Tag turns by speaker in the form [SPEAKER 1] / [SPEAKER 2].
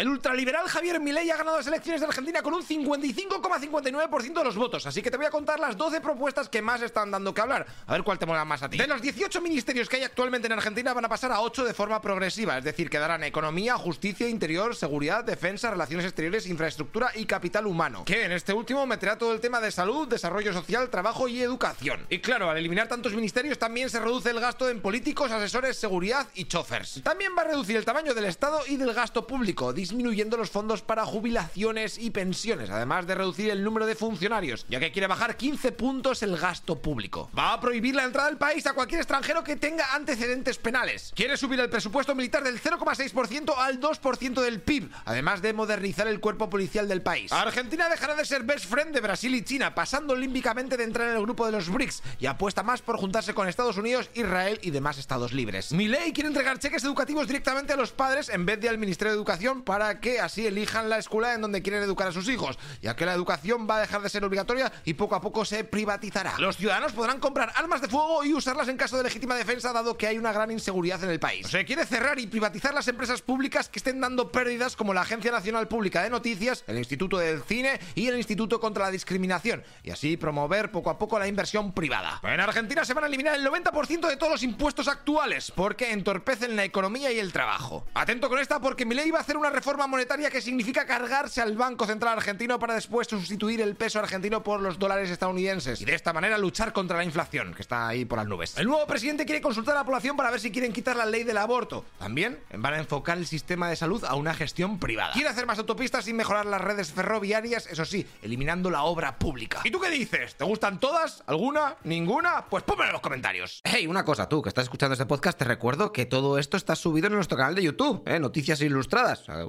[SPEAKER 1] El ultraliberal Javier Milei ha ganado las elecciones de Argentina con un 55,59% de los votos, así que te voy a contar las 12 propuestas que más están dando que hablar. A ver cuál te mola más a ti. De los 18 ministerios que hay actualmente en Argentina van a pasar a 8 de forma progresiva, es decir, quedarán economía, justicia, interior, seguridad, defensa, relaciones exteriores, infraestructura y capital humano. Que en este último meterá todo el tema de salud, desarrollo social, trabajo y educación. Y claro, al eliminar tantos ministerios también se reduce el gasto en políticos, asesores, seguridad y chofers. También va a reducir el tamaño del Estado y del gasto público, disminuyendo los fondos para jubilaciones y pensiones, además de reducir el número de funcionarios, ya que quiere bajar 15 puntos el gasto público. Va a prohibir la entrada al país a cualquier extranjero que tenga antecedentes penales. Quiere subir el presupuesto militar del 0,6% al 2% del PIB, además de modernizar el cuerpo policial del país. Argentina dejará de ser best friend de Brasil y China, pasando olímpicamente de entrar en el grupo de los BRICS y apuesta más por juntarse con Estados Unidos, Israel y demás estados libres. Milei quiere entregar cheques educativos directamente a los padres en vez de al Ministerio de Educación para que así elijan la escuela en donde quieren educar a sus hijos, ya que la educación va a dejar de ser obligatoria y poco a poco se privatizará. Los ciudadanos podrán comprar armas de fuego y usarlas en caso de legítima defensa, dado que hay una gran inseguridad en el país. Se quiere cerrar y privatizar las empresas públicas que estén dando pérdidas como la Agencia Nacional Pública de Noticias, el Instituto del Cine y el Instituto contra la Discriminación, y así promover poco a poco la inversión privada. En Argentina se van a eliminar el 90% de todos los impuestos actuales, porque entorpecen la economía y el trabajo. Atento con esta porque Milei va a hacer una reforma monetaria que significa cargarse al Banco Central argentino para después sustituir el peso argentino por los dólares estadounidenses y de esta manera luchar contra la inflación, que está ahí por las nubes. El nuevo presidente quiere consultar a la población para ver si quieren quitar la ley del aborto. También van a enfocar el sistema de salud a una gestión privada. Quiere hacer más autopistas y mejorar las redes ferroviarias, eso sí, eliminando la obra pública. ¿Y tú qué dices? ¿Te gustan todas? ¿Alguna? ¿Ninguna? Pues pónmelo en los comentarios. Hey, una cosa, tú que estás escuchando este podcast, te recuerdo que todo esto está subido en nuestro canal de YouTube, ¿eh? Noticias Ilustradas.